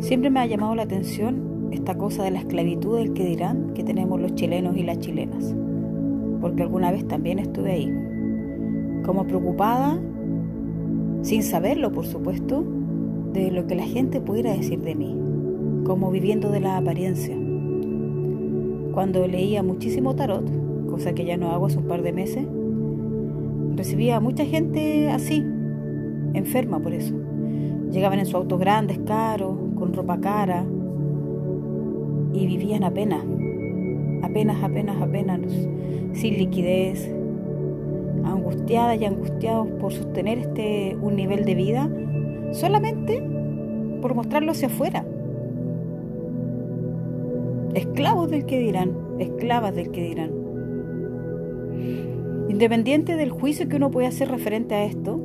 Siempre me ha llamado la atención esta cosa de la esclavitud del que dirán que tenemos los chilenos y las chilenas, porque alguna vez también estuve ahí, como preocupada, sin saberlo por supuesto, de lo que la gente pudiera decir de mí, como viviendo de la apariencia. Cuando leía muchísimo tarot, cosa que ya no hago hace un par de meses, recibía a mucha gente así, enferma por eso. Llegaban en sus autos grandes, caros, con ropa cara, y vivían apenas, apenas, apenas, apenas, sin liquidez, angustiadas y angustiados por sostener este un nivel de vida solamente por mostrarlo hacia afuera. Esclavos del que dirán, esclavas del que dirán. Independiente del juicio que uno puede hacer referente a esto,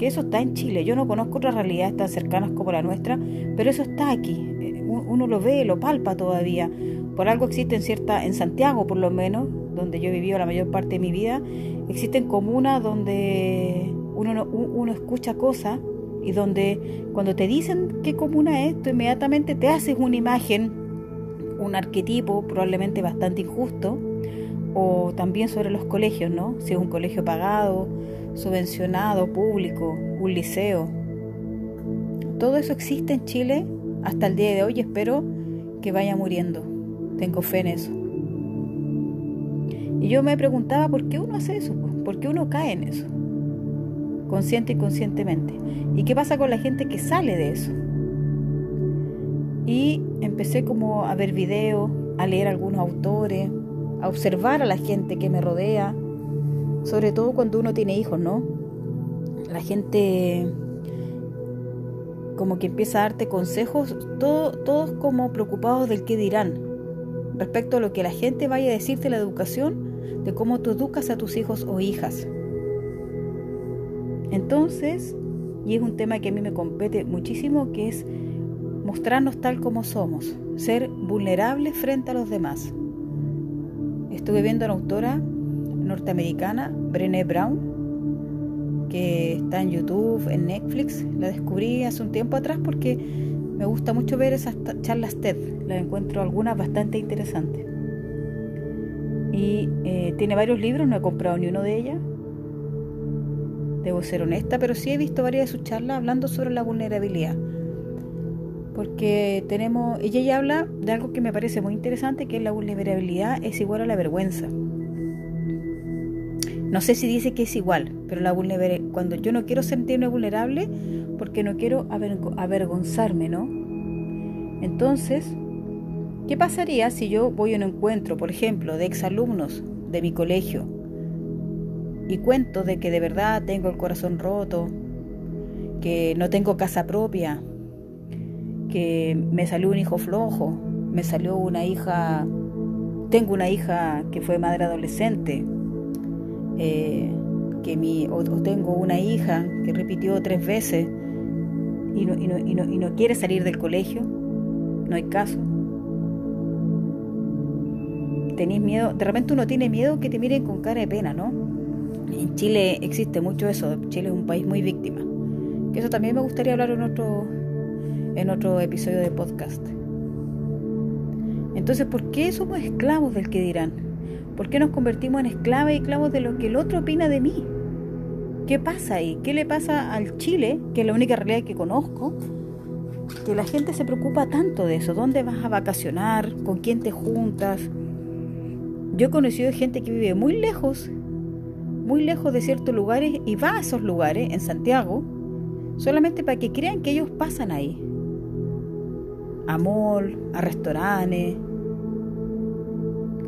que eso está en Chile. Yo no conozco otras realidades tan cercanas como la nuestra, pero eso está aquí. Eh, uno lo ve, lo palpa todavía. Por algo existe en cierta, en Santiago por lo menos, donde yo he vivido la mayor parte de mi vida, existen comunas donde uno, uno escucha cosas y donde cuando te dicen qué comuna es, tú inmediatamente te haces una imagen, un arquetipo probablemente bastante injusto, o también sobre los colegios, ¿no? Si es un colegio pagado, subvencionado, público, un liceo. Todo eso existe en Chile hasta el día de hoy espero que vaya muriendo. Tengo fe en eso. Y yo me preguntaba por qué uno hace eso, por qué uno cae en eso, consciente y conscientemente. ¿Y qué pasa con la gente que sale de eso? Y empecé como a ver videos, a leer algunos autores, a observar a la gente que me rodea, sobre todo cuando uno tiene hijos, ¿no? La gente como que empieza a darte consejos, todos como preocupados del qué dirán, respecto a lo que la gente vaya a decirte de la educación, de cómo tú educas a tus hijos o hijas. Entonces, y es un tema que a mí me compete muchísimo, que es mostrarnos tal como somos, ser vulnerables frente a los demás. Estuve viendo a una autora norteamericana, Brené Brown, que está en YouTube, en Netflix. La descubrí hace un tiempo atrás porque me gusta mucho ver esas charlas TED. Las encuentro algunas bastante interesantes. Y eh, tiene varios libros, no he comprado ni uno de ellas. Debo ser honesta, pero sí he visto varias de sus charlas hablando sobre la vulnerabilidad. Porque tenemos, ella ya habla de algo que me parece muy interesante, que la vulnerabilidad es igual a la vergüenza. No sé si dice que es igual, pero la cuando yo no quiero sentirme vulnerable porque no quiero avergonzarme, ¿no? Entonces, ¿qué pasaría si yo voy a un encuentro, por ejemplo, de exalumnos de mi colegio y cuento de que de verdad tengo el corazón roto, que no tengo casa propia, que me salió un hijo flojo, me salió una hija, tengo una hija que fue madre adolescente, eh, que mi, o, tengo una hija que repitió tres veces y no, y, no, y, no, y no quiere salir del colegio, no hay caso. Tenéis miedo, de repente uno tiene miedo que te miren con cara de pena, ¿no? En Chile existe mucho eso, Chile es un país muy víctima. Eso también me gustaría hablar en otro, en otro episodio de podcast. Entonces, ¿por qué somos esclavos del que dirán? ¿Por qué nos convertimos en esclavas y esclavos de lo que el otro opina de mí? ¿Qué pasa ahí? ¿Qué le pasa al Chile, que es la única realidad que conozco? Que la gente se preocupa tanto de eso. ¿Dónde vas a vacacionar? ¿Con quién te juntas? Yo he conocido gente que vive muy lejos, muy lejos de ciertos lugares y va a esos lugares, en Santiago, solamente para que crean que ellos pasan ahí. A mall, a restaurantes,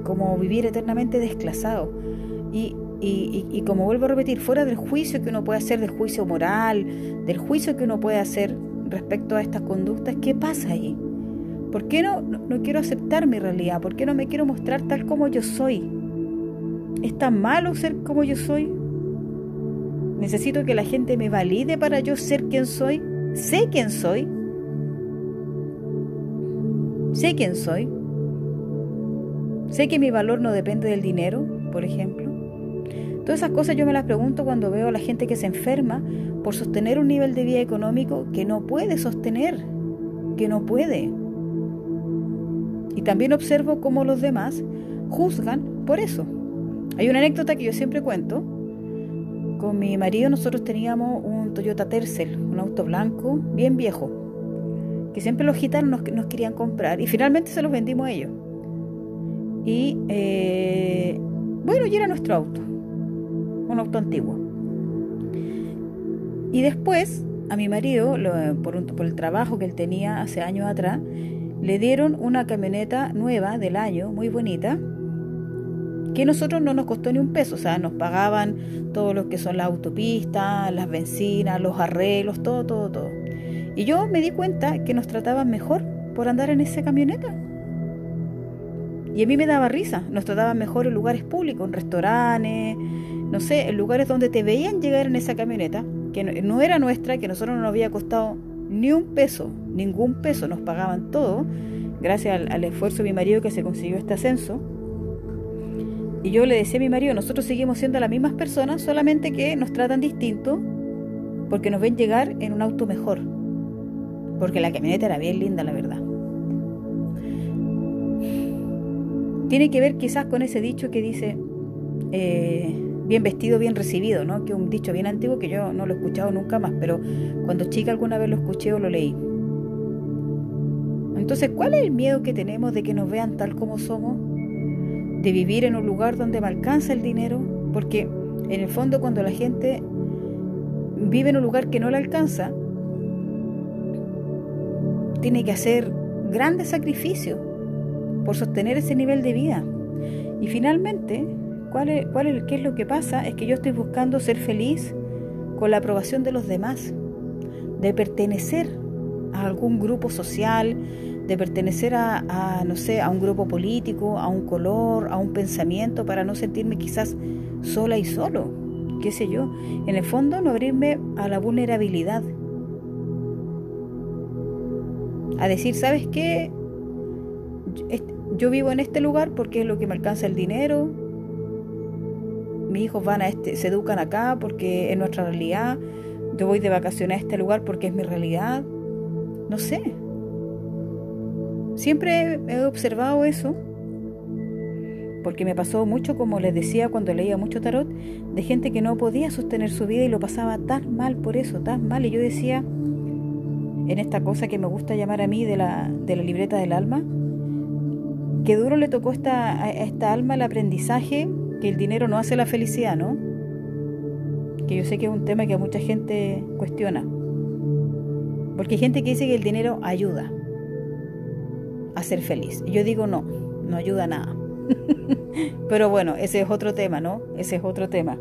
como vivir eternamente desclasado. Y, y, como vuelvo a repetir, fuera del juicio que uno puede hacer, del juicio moral, del juicio que uno puede hacer respecto a estas conductas, ¿qué pasa ahí? ¿Por qué no, no, quiero aceptar mi realidad? ¿Por qué no me quiero mostrar tal como yo soy? ¿Es tan malo ser como yo soy? ¿Necesito que la gente me valide para yo ser quien soy? ¿Sé quién soy? ¿Sé quién soy? Sé que mi valor no depende del dinero, por ejemplo. Todas esas cosas yo me las pregunto cuando veo a la gente que se enferma por sostener un nivel de vida económico que no puede sostener, que no puede. Y también observo cómo los demás juzgan por eso. Hay una anécdota que yo siempre cuento. Con mi marido nosotros teníamos un Toyota Tercel, un auto blanco, bien viejo, que siempre los gitanos nos, querían comprar y finalmente se los vendimos a ellos. Y eh, bueno, y era nuestro auto un auto antiguo. Y después, a mi marido, por, el trabajo que él tenía hace años atrás, le dieron una camioneta nueva del año, muy bonita, que nosotros no nos costó ni un peso, o sea, nos pagaban todo lo que son las autopistas, las bencinas, los arreglos, todo, todo, todo. Y yo me di cuenta que nos trataban mejor por andar en esa camioneta. Y a mí me daba risa, nos trataban mejor en lugares públicos, en restaurantes, no sé, en lugares donde te veían llegar en esa camioneta, que no, era nuestra, que a nosotros no nos había costado ni un peso, ningún peso, nos pagaban todo, gracias al, esfuerzo de mi marido que se consiguió este ascenso. Y yo le decía a mi marido, nosotros seguimos siendo las mismas personas, solamente que nos tratan distinto porque nos ven llegar en un auto mejor. Porque la camioneta era bien linda, la verdad. Tiene que ver quizás con ese dicho que dice, eh, bien vestido, bien recibido, ¿no? Que es un dicho bien antiguo que yo no lo he escuchado nunca más, pero cuando chica alguna vez lo escuché o lo leí. Entonces, ¿cuál es el miedo que tenemos de que nos vean tal como somos? De vivir en un lugar donde me alcanza el dinero, porque en el fondo cuando la gente vive en un lugar que no le alcanza, tiene que hacer grandes sacrificios por sostener ese nivel de vida. Y finalmente, ¿Cuál es, ¿Qué es lo que pasa? Es que yo estoy buscando ser feliz con la aprobación de los demás, de pertenecer a algún grupo social, de pertenecer a, no sé, a un grupo político, a un color, a un pensamiento, para no sentirme quizás sola y solo, qué sé yo. En el fondo, no abrirme a la vulnerabilidad. A decir, ¿sabes qué? Yo vivo en este lugar porque es lo que me alcanza el dinero, mis hijos van a este, se educan acá porque es nuestra realidad, yo voy de vacaciones a este lugar porque es mi realidad, no sé. Siempre he observado eso, porque me pasó mucho, como les decía cuando leía mucho tarot, de gente que no podía sostener su vida y lo pasaba tan mal por eso, tan mal. Y yo decía, en esta cosa que me gusta llamar a mí de la, de la libreta del alma, que duro le tocó esta, a esta alma el aprendizaje que el dinero no hace la felicidad, ¿no? Que yo sé que es un tema que a mucha gente cuestiona. Porque hay gente que dice que el dinero ayuda a ser feliz. Y yo digo no, no ayuda nada. Pero bueno, ese es otro tema, ¿no? Ese es otro tema.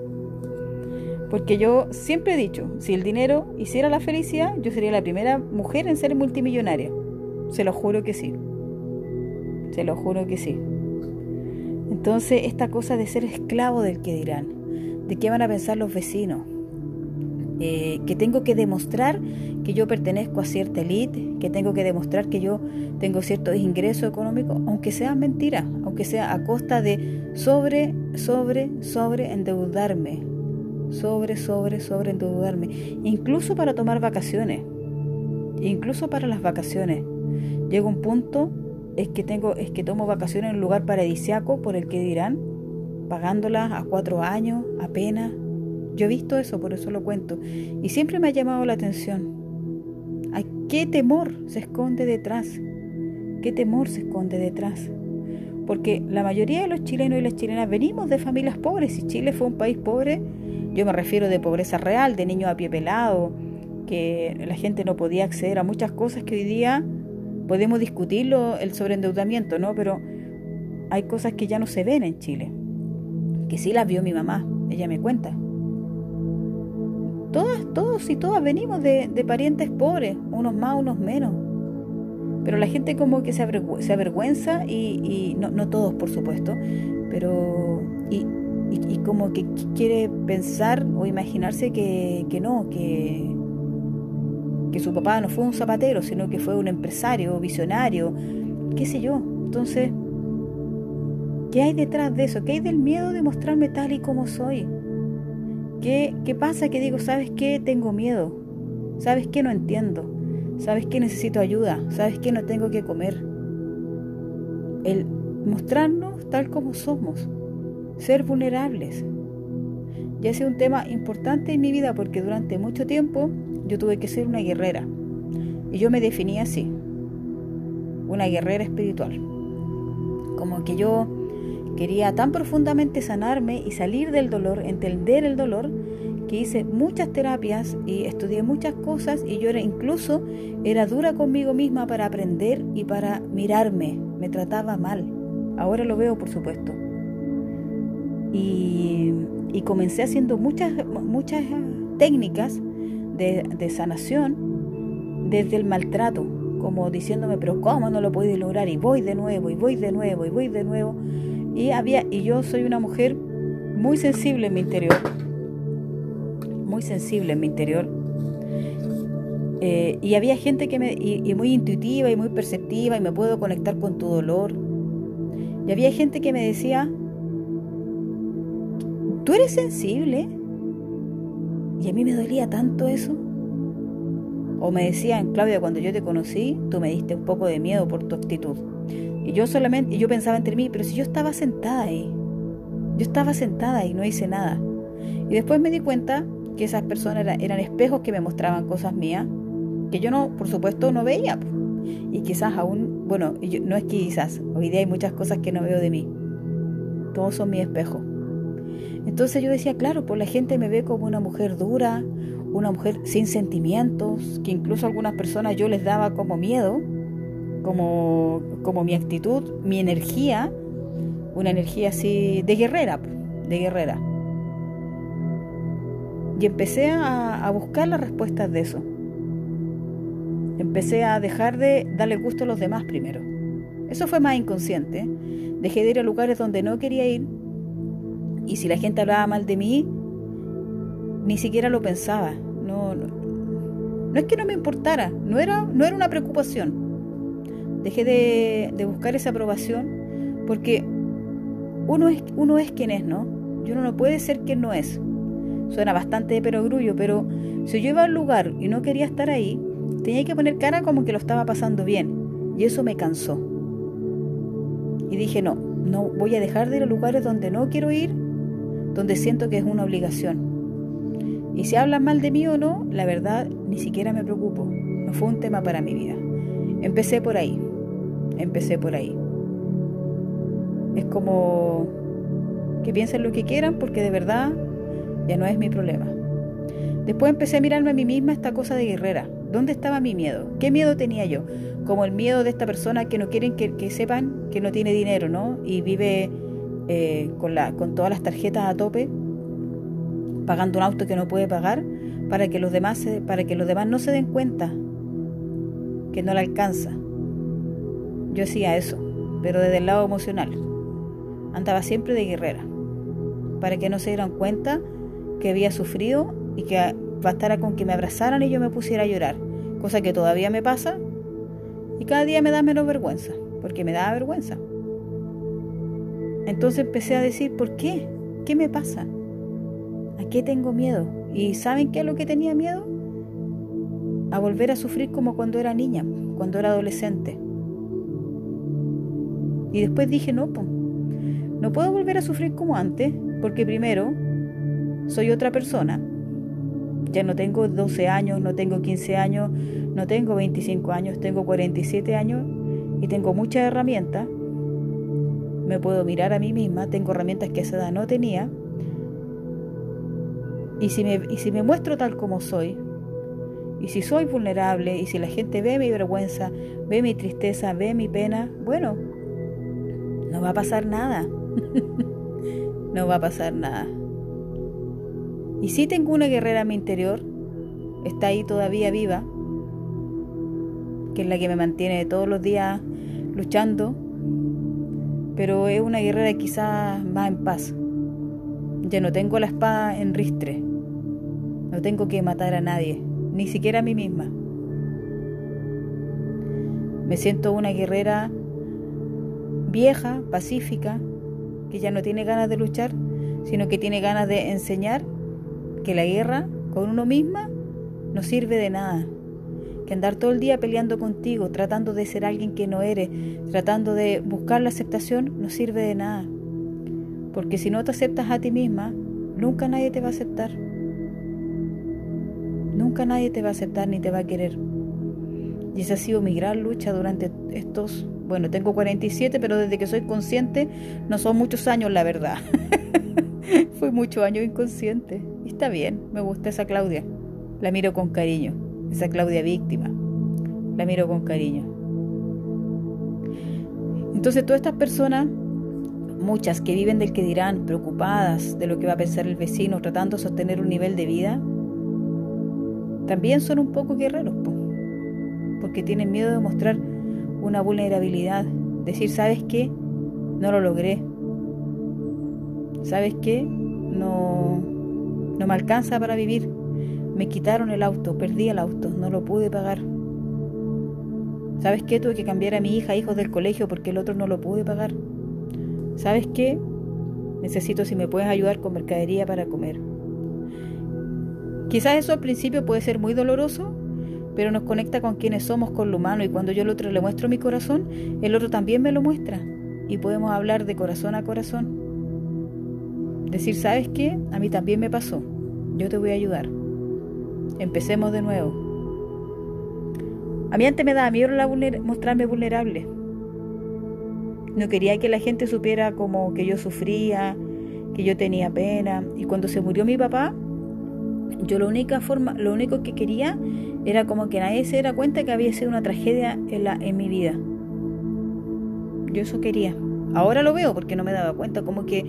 Porque yo siempre he dicho, si el dinero hiciera la felicidad, yo sería la primera mujer en ser multimillonaria. Se lo juro que sí. Se lo juro que sí. Entonces, esta cosa de ser esclavo del que dirán, de qué van a pensar los vecinos, eh, que tengo que demostrar que yo pertenezco a cierta élite, que tengo que demostrar que yo tengo ciertos ingresos económicos, aunque sea mentira, aunque sea a costa de sobre, sobre, sobre endeudarme, sobre, sobre, sobre endeudarme, incluso para tomar vacaciones, incluso para las vacaciones. Llega un punto es que tengo, es que tomo vacaciones en un lugar paradisiaco por el que dirán, pagándolas a cuatro años, apenas. Yo he visto eso, por eso lo cuento. Y siempre me ha llamado la atención. ¿A qué temor se esconde detrás? ¿Qué temor se esconde detrás? Porque la mayoría de los chilenos y las chilenas venimos de familias pobres. Si Chile fue un país pobre, yo me refiero de pobreza real, de niños a pie pelado, que la gente no podía acceder a muchas cosas que hoy día podemos discutirlo, el sobreendeudamiento, ¿no? Pero hay cosas que ya no se ven en Chile, que sí las vio mi mamá, ella me cuenta. Todas, todos y todas venimos de, parientes pobres, unos más, unos menos. Pero la gente como que se, avergüenza y, no, no, todos, por supuesto, pero y, y, como que quiere pensar o imaginarse que, que no, que, que su papá no fue un zapatero, sino que fue un empresario, visionario, qué sé yo. Entonces, ¿qué hay detrás de eso? ¿Qué hay del miedo de mostrarme tal y como soy? ¿Qué, ¿Qué pasa? Que digo, ¿sabes qué? Tengo miedo. ¿Sabes qué? No entiendo. ¿Sabes qué? Necesito ayuda. ¿Sabes qué? No tengo que comer. El mostrarnos tal como somos. Ser vulnerables. Ya ha sido un tema importante en mi vida porque durante mucho tiempo yo tuve que ser una guerrera. Y yo me definía así. Una guerrera espiritual. Como que yo quería tan profundamente sanarme y salir del dolor, entender el dolor, que hice muchas terapias y estudié muchas cosas y yo era incluso era dura conmigo misma para aprender y para mirarme. Me trataba mal. Ahora lo veo, por supuesto. Y, comencé haciendo muchas, muchas técnicas de, de, sanación desde el maltrato, como diciéndome, pero ¿cómo no lo puedo lograr? Y voy de nuevo, y voy de nuevo, y voy de nuevo. Y, había, y yo soy una mujer muy sensible en mi interior muy sensible en mi interior. Eh, y había gente que me, y, muy intuitiva y muy perceptiva y me puedo conectar con tu dolor. Y había gente que me decía, ¿tú eres sensible? Y a mí me dolía tanto eso. O me decían, Claudia, cuando yo te conocí, tú me diste un poco de miedo por tu actitud. Y yo solamente, yo pensaba entre mí, pero si yo estaba sentada ahí, yo estaba sentada y no hice nada. Y después me di cuenta que esas personas eran, espejos que me mostraban cosas mías que yo no, por supuesto, no veía. Y quizás aún, bueno, no es quizás, hoy día hay muchas cosas que no veo de mí. Todos son mi espejo. Entonces yo decía, claro, pues la gente me ve como una mujer dura, una mujer sin sentimientos, que incluso a algunas personas yo les daba como miedo, como, como mi actitud, mi energía, una energía así de guerrera, de guerrera. Y empecé a, buscar las respuestas de eso. Empecé a dejar de darle gusto a los demás primero. Eso fue más inconsciente. Dejé de ir a lugares donde no quería ir. Y si la gente hablaba mal de mí, ni siquiera lo pensaba. No, no, es que no me importara, no era, no era una preocupación. Dejé de, de buscar esa aprobación porque uno es, uno es quien es, ¿no? Y uno no puede ser quien no es. Suena bastante de perogrullo, pero si yo iba al lugar y no quería estar ahí, tenía que poner cara como que lo estaba pasando bien. Y eso me cansó. Y dije, no, no voy a dejar de ir a lugares donde no quiero ir, donde siento que es una obligación. Y si hablan mal de mí o no, la verdad ni siquiera me preocupo. No fue un tema para mi vida. Empecé por ahí. Empecé por ahí. Es como que piensen lo que quieran porque de verdad ya no es mi problema. Después empecé a mirarme a mí misma esta cosa de guerrera. ¿Dónde estaba mi miedo? ¿Qué miedo tenía yo? Como el miedo de esta persona que no quieren que, sepan que no tiene dinero, ¿no? Y vive eh, con, la, con todas las tarjetas a tope, pagando un auto que no puede pagar, para que los demás, para que los demás no se den cuenta que no le alcanza. Yo hacía eso, pero desde el lado emocional. Andaba siempre de guerrera, para que no se dieran cuenta que había sufrido y que bastara con que me abrazaran y yo me pusiera a llorar, cosa que todavía me pasa y cada día me da menos vergüenza, porque me da vergüenza. Entonces empecé a decir, ¿por qué? ¿Qué me pasa? ¿A qué tengo miedo? ¿Y saben qué es lo que tenía miedo? A volver a sufrir como cuando era niña, cuando era adolescente. Y después dije, no, no puedo volver a sufrir como antes, porque primero soy otra persona. Ya no tengo 12 años, no tengo 15 años, no tengo 25 años, tengo 47 años y tengo muchas herramientas. Me puedo mirar a mí misma, tengo herramientas que esa edad no tenía. Y si, me, y si me muestro tal como soy, y si soy vulnerable, y si la gente ve mi vergüenza, ve mi tristeza, ve mi pena, bueno, no va a pasar nada. no va a pasar nada. Y sí tengo una guerrera en mi interior, está ahí todavía viva, que es la que me mantiene todos los días luchando, pero es una guerrera quizás más en paz. Ya no tengo la espada en ristre, no tengo que matar a nadie, ni siquiera a mí misma. Me siento una guerrera vieja, pacífica, que ya no tiene ganas de luchar, sino que tiene ganas de enseñar que la guerra con uno misma no sirve de nada. Que andar todo el día peleando contigo, tratando de ser alguien que no eres, tratando de buscar la aceptación, no sirve de nada. Porque si no te aceptas a ti misma, nunca nadie te va a aceptar. Nunca nadie te va a aceptar ni te va a querer. Y esa ha sido mi gran lucha durante estos, bueno, tengo 47, pero desde que soy consciente no son muchos años, la verdad. Fui muchos años inconsciente. Y está bien, me gusta esa Claudia. La miro con cariño, esa Claudia víctima. La miro con cariño. Entonces todas estas personas, muchas que viven del que dirán, preocupadas de lo que va a pensar el vecino, tratando de sostener un nivel de vida, también son un poco guerreros, porque tienen miedo de mostrar una vulnerabilidad, decir, ¿sabes qué? No lo logré. ¿Sabes qué? No, no me alcanza para vivir. Me quitaron el auto, perdí el auto, no lo pude pagar. ¿Sabes qué? Tuve que cambiar a mi hija, hijos del colegio, porque el otro no lo pude pagar. ¿Sabes qué? Necesito si me puedes ayudar con mercadería para comer. Quizás eso al principio puede ser muy doloroso, pero nos conecta con quienes somos, con lo humano, y cuando yo al otro le muestro mi corazón, el otro también me lo muestra, y podemos hablar de corazón a corazón. Decir, ¿sabes qué? A mí también me pasó, yo te voy a ayudar. Empecemos de nuevo. A mí antes me daba miedo mostrarme vulnerable. No quería que la gente supiera como que yo sufría, que yo tenía pena. Y cuando se murió mi papá, yo la única forma, lo único que quería era como que nadie se diera cuenta que había sido una tragedia en, la, en mi vida. Yo eso quería. Ahora lo veo porque no me daba cuenta, como que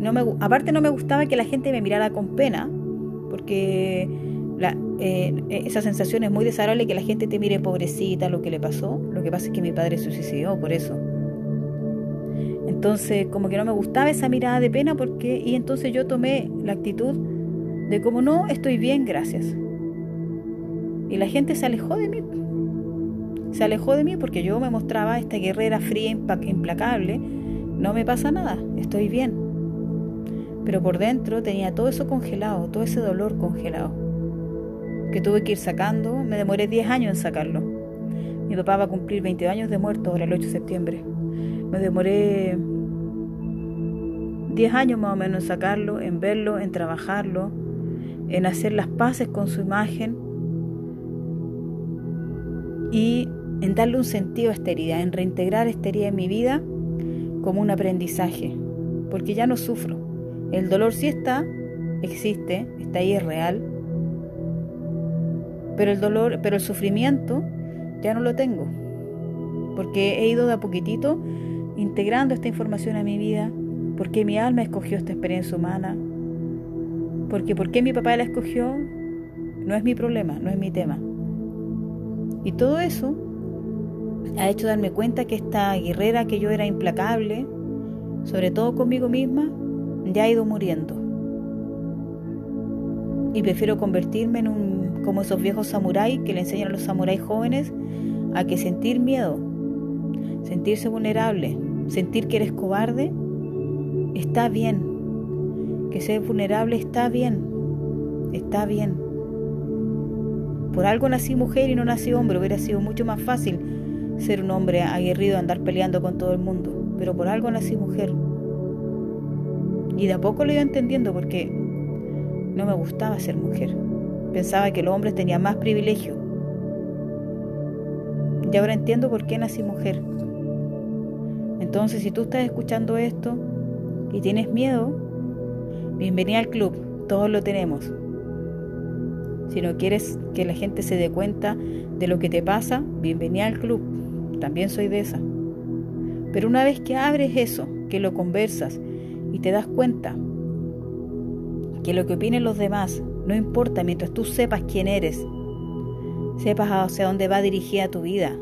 no me, aparte no me gustaba que la gente me mirara con pena, porque la, eh, esa sensación es muy desagradable que la gente te mire pobrecita lo que le pasó. Lo que pasa es que mi padre se suicidó por eso. Entonces, como que no me gustaba esa mirada de pena porque y entonces yo tomé la actitud de como no, estoy bien, gracias. Y la gente se alejó de mí. Se alejó de mí porque yo me mostraba esta guerrera fría, implacable. No me pasa nada, estoy bien. Pero por dentro tenía todo eso congelado, todo ese dolor congelado. Que tuve que ir sacando, me demoré 10 años en sacarlo. Mi papá va a cumplir 20 años de muerto ahora el 8 de septiembre. Me demoré 10 años más o menos en sacarlo, en verlo, en trabajarlo, en hacer las paces con su imagen y en darle un sentido a esta herida, en reintegrar esta herida en mi vida como un aprendizaje, porque ya no sufro. El dolor sí está, existe, está ahí, es real, pero el dolor, pero el sufrimiento ya no lo tengo, porque he ido de a poquitito integrando esta información a mi vida, porque mi alma escogió esta experiencia humana, porque por qué mi papá la escogió no es mi problema, no es mi tema. Y todo eso ha hecho darme cuenta que esta guerrera que yo era implacable, sobre todo conmigo misma, ya ha ido muriendo. Y prefiero convertirme en un como esos viejos samuráis que le enseñan a los samuráis jóvenes a que sentir miedo, sentirse vulnerable, sentir que eres cobarde, está bien, que ser vulnerable está bien, está bien. Por algo nací mujer y no nací hombre, hubiera sido mucho más fácil ser un hombre aguerrido, andar peleando con todo el mundo, pero por algo nací mujer. Y de a poco lo iba entendiendo porque no me gustaba ser mujer. Pensaba que los hombres tenían más privilegio. Y ahora entiendo por qué nací mujer. Entonces, si tú estás escuchando esto y tienes miedo, Bienvenida al club, todos lo tenemos. Si no quieres que la gente se dé cuenta de lo que te pasa, bienvenida al club, también soy de esa. Pero una vez que abres eso, que lo conversas y te das cuenta que lo que opinen los demás no importa mientras tú sepas quién eres, sepas hacia dónde va dirigida tu vida,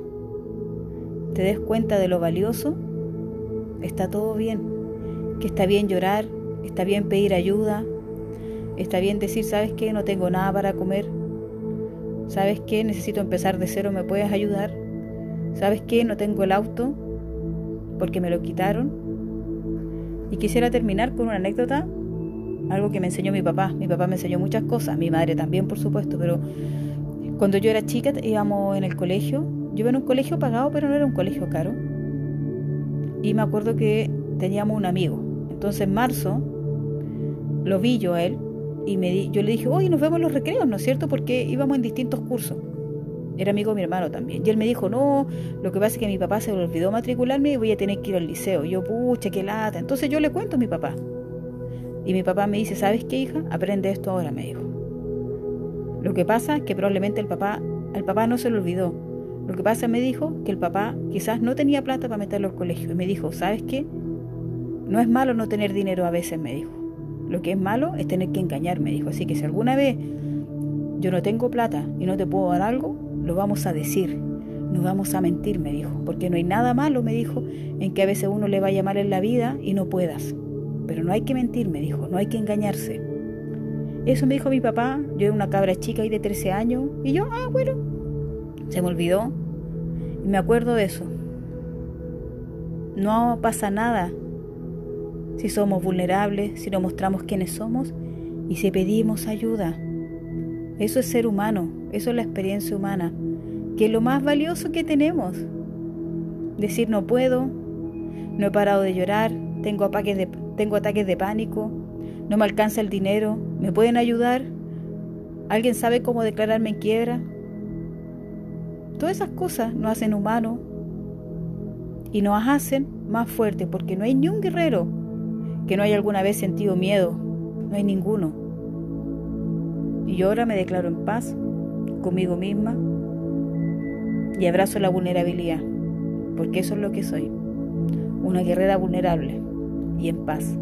te des cuenta de lo valioso, está todo bien, que está bien llorar, Está bien pedir ayuda. Está bien decir, ¿sabes qué? No tengo nada para comer. ¿Sabes qué? Necesito empezar de cero, ¿me puedes ayudar? ¿Sabes qué? No tengo el auto porque me lo quitaron. Y quisiera terminar con una anécdota algo que me enseñó mi papá. Mi papá me enseñó muchas cosas, mi madre también, por supuesto, pero cuando yo era chica íbamos en el colegio. Yo iba en un colegio pagado, pero no era un colegio caro. Y me acuerdo que teníamos un amigo. Entonces en marzo lo vi yo a él y me yo le dije, oye, nos vemos en los recreos, ¿no es cierto? Porque íbamos en distintos cursos. Era amigo de mi hermano también. Y él me dijo, no, lo que pasa es que mi papá se olvidó matricularme y voy a tener que ir al liceo. Y yo, pucha, qué lata. Entonces yo le cuento a mi papá. Y mi papá me dice, ¿sabes qué, hija? Aprende esto ahora, me dijo. Lo que pasa es que probablemente el papá, el papá no se lo olvidó. Lo que pasa, me dijo, que el papá quizás no tenía plata para meterlo al colegio. Y me dijo, ¿sabes qué? No es malo no tener dinero a veces, me dijo. Lo que es malo es tener que engañar, me dijo. Así que si alguna vez yo no tengo plata y no te puedo dar algo, lo vamos a decir. No vamos a mentir, me dijo. Porque no hay nada malo, me dijo, en que a veces uno le vaya mal en la vida y no puedas. Pero no hay que mentir, me dijo. No hay que engañarse. Eso me dijo mi papá. Yo era una cabra chica y de 13 años. Y yo, ah, bueno. Se me olvidó. Y me acuerdo de eso. No pasa nada si somos vulnerables, si no mostramos quiénes somos y si pedimos ayuda. Eso es ser humano, eso es la experiencia humana, que es lo más valioso que tenemos. Decir no puedo, no he parado de llorar, tengo ataques de, tengo ataques de pánico, no me alcanza el dinero, ¿me pueden ayudar? ¿Alguien sabe cómo declararme en quiebra? Todas esas cosas nos hacen humanos y nos hacen más fuertes porque no hay ni un guerrero que no haya alguna vez sentido miedo, no hay ninguno. Y yo ahora me declaro en paz conmigo misma y abrazo la vulnerabilidad, porque eso es lo que soy, una guerrera vulnerable y en paz.